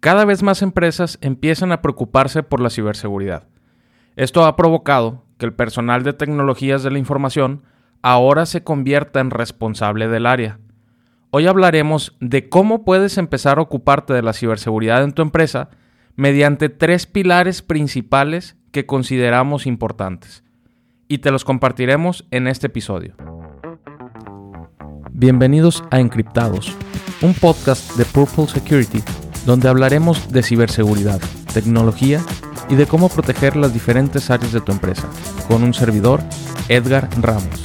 cada vez más empresas empiezan a preocuparse por la ciberseguridad. Esto ha provocado que el personal de tecnologías de la información ahora se convierta en responsable del área. Hoy hablaremos de cómo puedes empezar a ocuparte de la ciberseguridad en tu empresa mediante tres pilares principales que consideramos importantes. Y te los compartiremos en este episodio. Bienvenidos a Encriptados, un podcast de Purple Security donde hablaremos de ciberseguridad, tecnología y de cómo proteger las diferentes áreas de tu empresa, con un servidor, Edgar Ramos.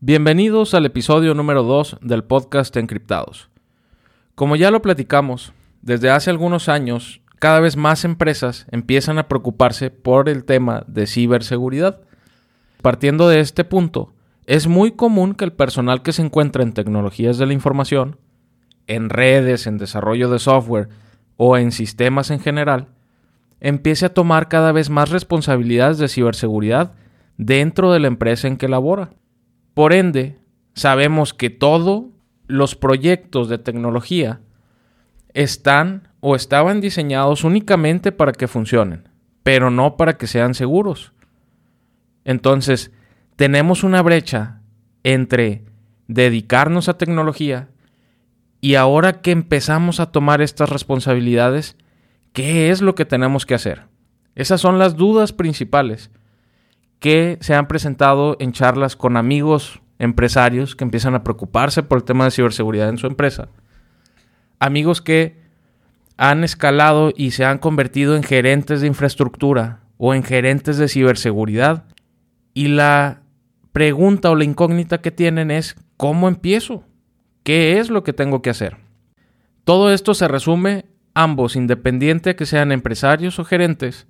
Bienvenidos al episodio número 2 del podcast Encriptados. Como ya lo platicamos, desde hace algunos años, cada vez más empresas empiezan a preocuparse por el tema de ciberseguridad. Partiendo de este punto, es muy común que el personal que se encuentra en tecnologías de la información, en redes, en desarrollo de software o en sistemas en general, empiece a tomar cada vez más responsabilidades de ciberseguridad dentro de la empresa en que labora. Por ende, sabemos que todos los proyectos de tecnología están o estaban diseñados únicamente para que funcionen, pero no para que sean seguros. Entonces, tenemos una brecha entre dedicarnos a tecnología y ahora que empezamos a tomar estas responsabilidades, ¿qué es lo que tenemos que hacer? Esas son las dudas principales que se han presentado en charlas con amigos empresarios que empiezan a preocuparse por el tema de ciberseguridad en su empresa. Amigos que han escalado y se han convertido en gerentes de infraestructura o en gerentes de ciberseguridad. Y la pregunta o la incógnita que tienen es, ¿cómo empiezo? ¿Qué es lo que tengo que hacer? Todo esto se resume, ambos, independiente que sean empresarios o gerentes,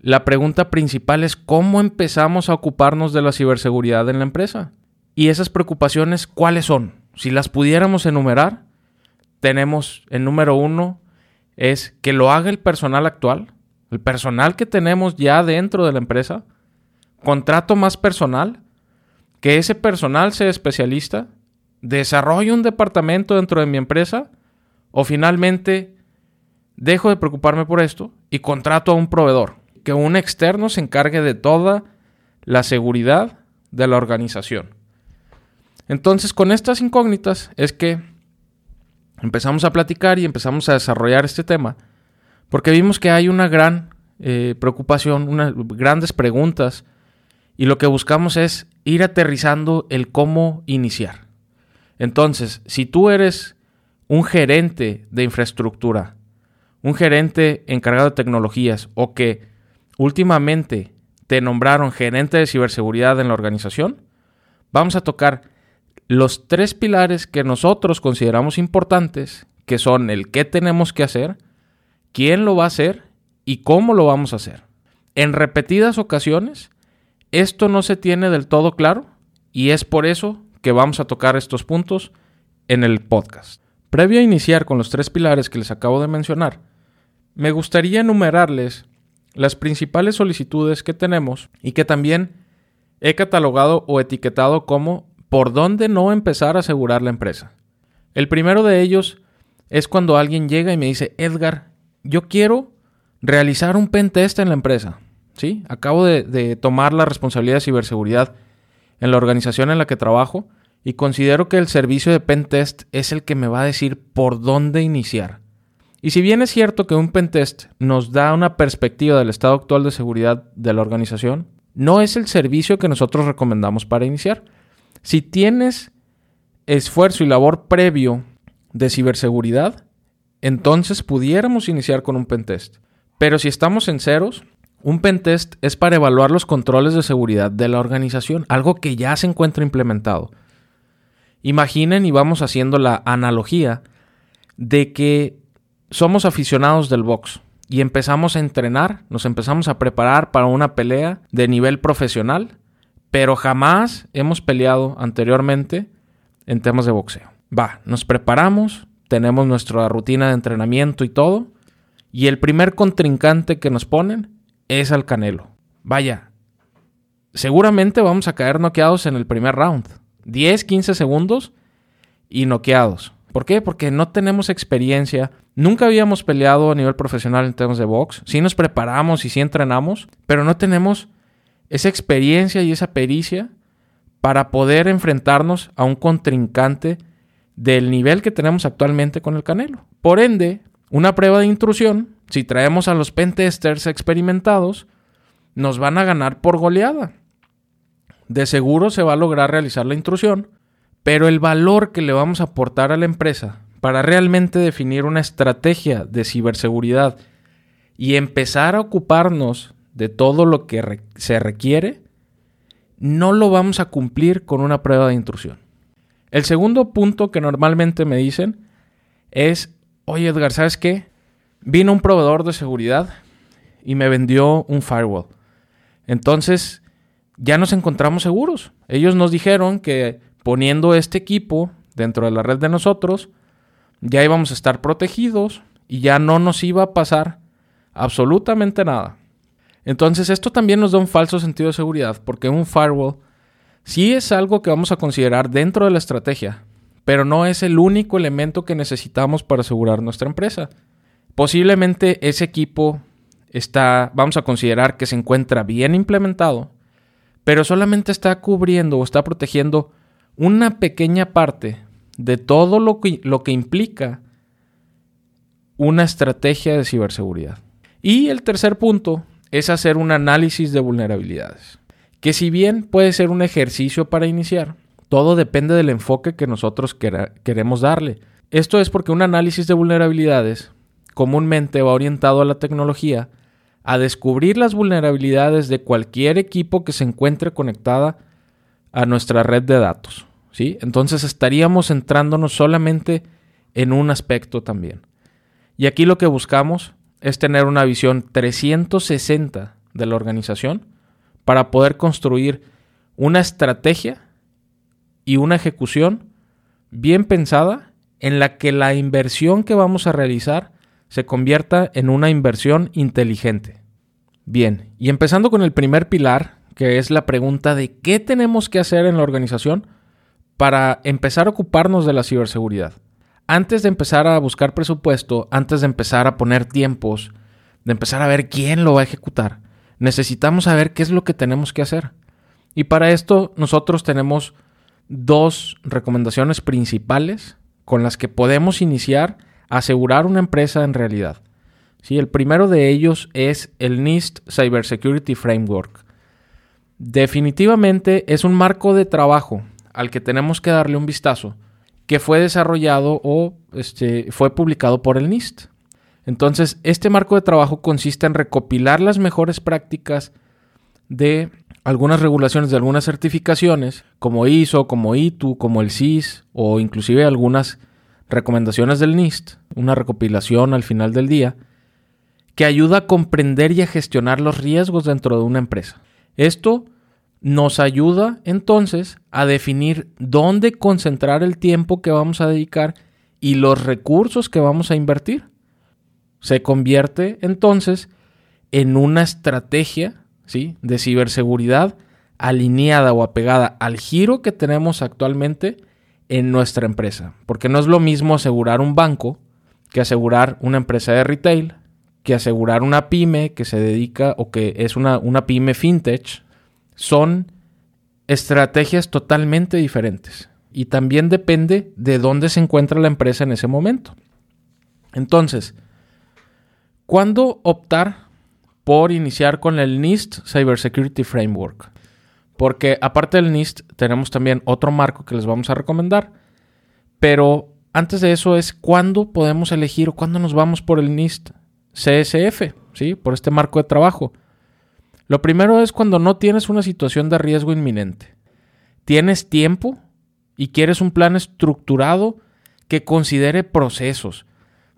la pregunta principal es cómo empezamos a ocuparnos de la ciberseguridad en la empresa. Y esas preocupaciones, ¿cuáles son? Si las pudiéramos enumerar, tenemos el número uno es que lo haga el personal actual, el personal que tenemos ya dentro de la empresa, contrato más personal, que ese personal sea especialista, desarrolle un departamento dentro de mi empresa o finalmente dejo de preocuparme por esto y contrato a un proveedor, que un externo se encargue de toda la seguridad de la organización. Entonces, con estas incógnitas es que empezamos a platicar y empezamos a desarrollar este tema, porque vimos que hay una gran eh, preocupación, unas grandes preguntas, y lo que buscamos es ir aterrizando el cómo iniciar. Entonces, si tú eres un gerente de infraestructura, un gerente encargado de tecnologías o que últimamente te nombraron gerente de ciberseguridad en la organización, vamos a tocar los tres pilares que nosotros consideramos importantes, que son el qué tenemos que hacer, quién lo va a hacer y cómo lo vamos a hacer. En repetidas ocasiones esto no se tiene del todo claro y es por eso que vamos a tocar estos puntos en el podcast. Previo a iniciar con los tres pilares que les acabo de mencionar, me gustaría enumerarles las principales solicitudes que tenemos y que también he catalogado o etiquetado como por dónde no empezar a asegurar la empresa. El primero de ellos es cuando alguien llega y me dice, Edgar, yo quiero realizar un pentest en la empresa. Acabo de, tomar la responsabilidad de ciberseguridad en la organización en la que trabajo y considero que el servicio de pentest es el que me va a decir por dónde iniciar. Y si bien es cierto que un pentest nos da una perspectiva del estado actual de seguridad de la organización, no es el servicio que nosotros recomendamos para iniciar. Si tienes esfuerzo y labor previo de ciberseguridad, entonces pudiéramos iniciar con un pentest. Pero si estamos en ceros, un pentest es para evaluar los controles de seguridad de la organización, algo que ya se encuentra implementado. Imaginen y vamos haciendo la analogía de que somos aficionados del box y empezamos a entrenar, nos empezamos a preparar para una pelea de nivel profesional, pero jamás hemos peleado anteriormente en temas de boxeo. Va, nos preparamos, tenemos nuestra rutina de entrenamiento y todo, y el primer contrincante que nos ponen es al Canelo. Vaya, seguramente vamos a caer noqueados en el primer round. 10, 15 segundos y noqueados. ¿Por qué? Porque no tenemos experiencia. Nunca habíamos peleado a nivel profesional en temas de box. Sí nos preparamos y sí entrenamos, pero no tenemos esa experiencia y esa pericia para poder enfrentarnos a un contrincante del nivel que tenemos actualmente con el Canelo. Por ende, una prueba de intrusión, si traemos a los pentesters experimentados, nos van a ganar por goleada. De seguro se va a lograr realizar la intrusión, pero el valor que le vamos a aportar a la empresa para realmente definir una estrategia de ciberseguridad y empezar a ocuparnos de todo lo que se requiere, no lo vamos a cumplir con una prueba de intrusión. El segundo punto que normalmente me dicen es, oye Edgar, ¿sabes qué? Vino un proveedor de seguridad y me vendió un firewall. Entonces, ya nos encontramos seguros. Ellos nos dijeron que poniendo este equipo dentro de la red de nosotros, ya íbamos a estar protegidos y ya no nos iba a pasar absolutamente nada. Entonces esto también nos da un falso sentido de seguridad porque un firewall sí es algo que vamos a considerar dentro de la estrategia, pero no es el único elemento que necesitamos para asegurar nuestra empresa. Posiblemente ese equipo está, vamos a considerar que se encuentra bien implementado, pero solamente está cubriendo o está protegiendo una pequeña parte de todo lo que, lo que implica una estrategia de ciberseguridad. Y el tercer punto es hacer un análisis de vulnerabilidades, que si bien puede ser un ejercicio para iniciar, todo depende del enfoque que nosotros queremos darle. Esto es porque un análisis de vulnerabilidades comúnmente va orientado a la tecnología a descubrir las vulnerabilidades de cualquier equipo que se encuentre conectada a nuestra red de datos. ¿sí? Entonces estaríamos centrándonos solamente en un aspecto también. Y aquí lo que buscamos es tener una visión 360 de la organización para poder construir una estrategia y una ejecución bien pensada en la que la inversión que vamos a realizar se convierta en una inversión inteligente. Bien, y empezando con el primer pilar, que es la pregunta de qué tenemos que hacer en la organización para empezar a ocuparnos de la ciberseguridad. Antes de empezar a buscar presupuesto, antes de empezar a poner tiempos, de empezar a ver quién lo va a ejecutar, necesitamos saber qué es lo que tenemos que hacer. Y para esto nosotros tenemos dos recomendaciones principales con las que podemos iniciar a asegurar una empresa en realidad. Sí, el primero de ellos es el NIST Cybersecurity Framework. Definitivamente es un marco de trabajo al que tenemos que darle un vistazo, que fue desarrollado o este, fue publicado por el NIST. Entonces, este marco de trabajo consiste en recopilar las mejores prácticas de algunas regulaciones, de algunas certificaciones, como ISO, como ITU, como el CIS, o inclusive algunas recomendaciones del NIST, una recopilación al final del día, que ayuda a comprender y a gestionar los riesgos dentro de una empresa. Esto nos ayuda entonces a definir dónde concentrar el tiempo que vamos a dedicar y los recursos que vamos a invertir. Se convierte entonces en una estrategia ¿sí? de ciberseguridad alineada o apegada al giro que tenemos actualmente en nuestra empresa. Porque no es lo mismo asegurar un banco que asegurar una empresa de retail, que asegurar una pyme que se dedica o que es una, una pyme fintech. Son estrategias totalmente diferentes. Y también depende de dónde se encuentra la empresa en ese momento. Entonces, ¿Cuándo optar por iniciar con el NIST Cybersecurity Framework? Porque aparte del NIST tenemos también otro marco que les vamos a recomendar. Pero antes de eso es cuándo podemos elegir o cuándo nos vamos por el NIST CSF, ¿sí? Por este marco de trabajo. Lo primero es cuando no tienes una situación de riesgo inminente. Tienes tiempo y quieres un plan estructurado que considere procesos,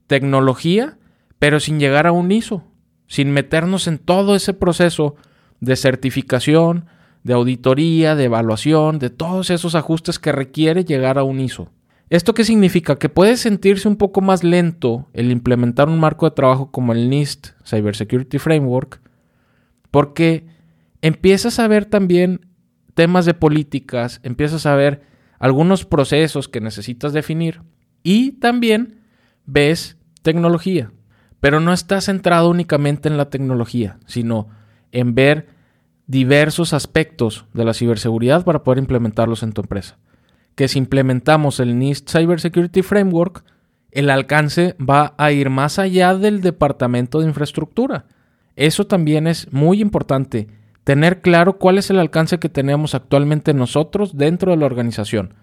tecnología pero sin llegar a un ISO, sin meternos en todo ese proceso de certificación, de auditoría, de evaluación, de todos esos ajustes que requiere llegar a un ISO. ¿Esto qué significa? Que puede sentirse un poco más lento el implementar un marco de trabajo como el NIST Cybersecurity Framework, porque empiezas a ver también temas de políticas, empiezas a ver algunos procesos que necesitas definir y también ves tecnología, pero no está centrado únicamente en la tecnología, sino en ver diversos aspectos de la ciberseguridad para poder implementarlos en tu empresa. Que si implementamos el NIST Cybersecurity Framework, el alcance va a ir más allá del departamento de infraestructura. Eso también es muy importante, tener claro cuál es el alcance que tenemos actualmente nosotros dentro de la organización.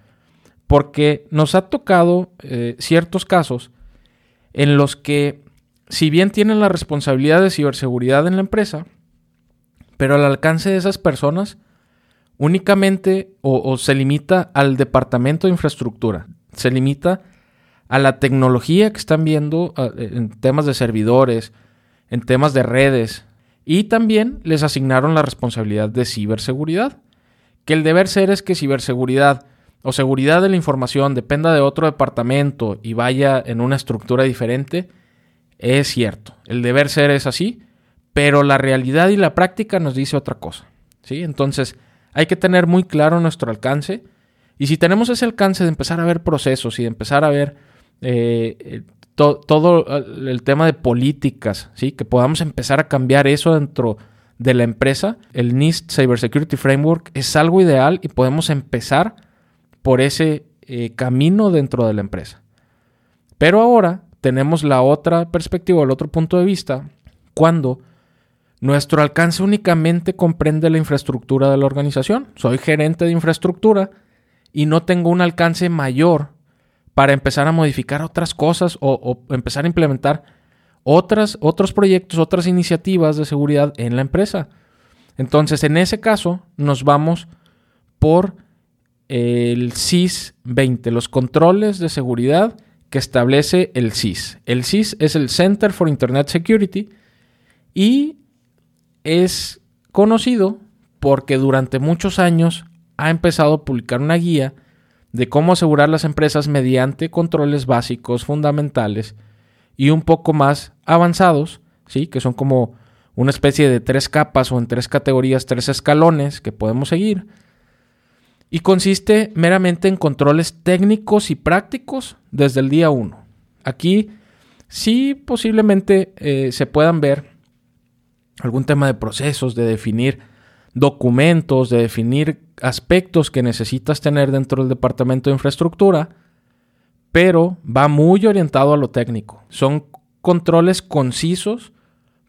Porque nos ha tocado eh, ciertos casos en los que, si bien tienen la responsabilidad de ciberseguridad en la empresa, pero el alcance de esas personas únicamente o, se limita al departamento de infraestructura, se limita a la tecnología que están viendo en temas de servidores, en temas de redes, y también les asignaron la responsabilidad de ciberseguridad, que el deber ser es que ciberseguridad o seguridad de la información dependa de otro departamento y vaya en una estructura diferente, es cierto, el deber ser es así, pero la realidad y la práctica nos dice otra cosa. ¿sí? Entonces, hay que tener muy claro nuestro alcance. Y si tenemos ese alcance de empezar a ver procesos y de empezar a ver eh, eh, todo el tema de políticas, ¿sí? que podamos empezar a cambiar eso dentro de la empresa, el NIST Cybersecurity Framework es algo ideal y podemos empezar por ese eh, camino dentro de la empresa. Pero ahora tenemos la otra perspectiva, el otro punto de vista, cuando nuestro alcance únicamente comprende la infraestructura de la organización. Soy gerente de infraestructura y no tengo un alcance mayor para empezar a modificar otras cosas o, empezar a implementar otras, otros proyectos, otras iniciativas de seguridad en la empresa. Entonces, en ese caso, nos vamos por el CIS 20, los controles de seguridad que establece el CIS. El CIS es el Center for Internet Security y es conocido porque durante muchos años ha empezado a publicar una guía de cómo asegurar las empresas mediante controles básicos, fundamentales y un poco más avanzados, ¿sí? que son como una especie de tres capas o en tres categorías, tres escalones que podemos seguir. Y consiste meramente en controles técnicos y prácticos desde el día 1. Aquí sí posiblemente eh, se puedan ver algún tema de procesos, de definir documentos, de definir aspectos que necesitas tener dentro del departamento de infraestructura, pero va muy orientado a lo técnico. Son controles concisos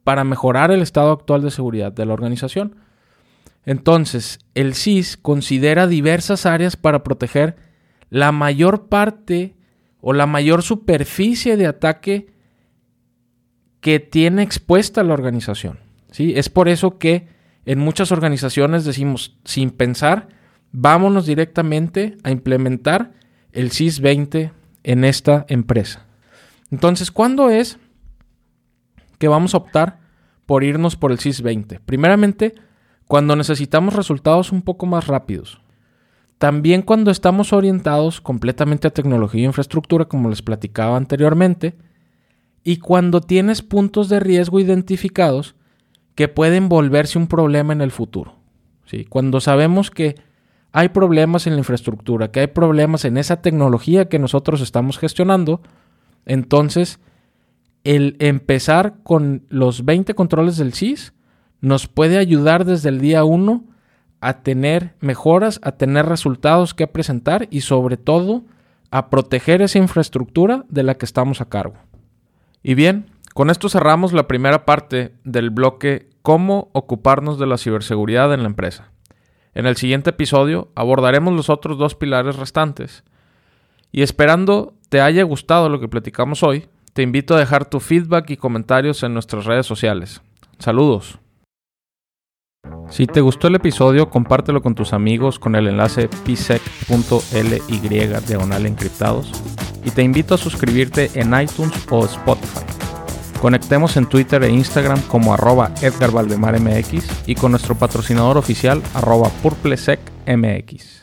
para mejorar el estado actual de seguridad de la organización. Entonces, el CIS considera diversas áreas para proteger la mayor parte o la mayor superficie de ataque que tiene expuesta la organización. ¿sí? Es por eso que en muchas organizaciones decimos, sin pensar, vámonos directamente a implementar el CIS 20 en esta empresa. Entonces, ¿cuándo es que vamos a optar por irnos por el CIS 20? Primeramente, cuando necesitamos resultados un poco más rápidos. También cuando estamos orientados completamente a tecnología e infraestructura, como les platicaba anteriormente. Y cuando tienes puntos de riesgo identificados que pueden volverse un problema en el futuro. ¿sí? Cuando sabemos que hay problemas en la infraestructura, que hay problemas en esa tecnología que nosotros estamos gestionando, entonces el empezar con los 20 controles del CIS nos puede ayudar desde el día 1 a tener mejoras, a tener resultados que presentar y sobre todo a proteger esa infraestructura de la que estamos a cargo. Y bien, con esto cerramos la primera parte del bloque cómo ocuparnos de la ciberseguridad en la empresa. En el siguiente episodio abordaremos los otros dos pilares restantes. Y esperando te haya gustado lo que platicamos hoy, te invito a dejar tu feedback y comentarios en nuestras redes sociales. Saludos. Si te gustó el episodio, compártelo con tus amigos con el enlace psec.ly diagonal encriptados y te invito a suscribirte en iTunes o Spotify. Conectemos en Twitter e Instagram como arroba Edgar y con nuestro patrocinador oficial arroba PurpleSecMX.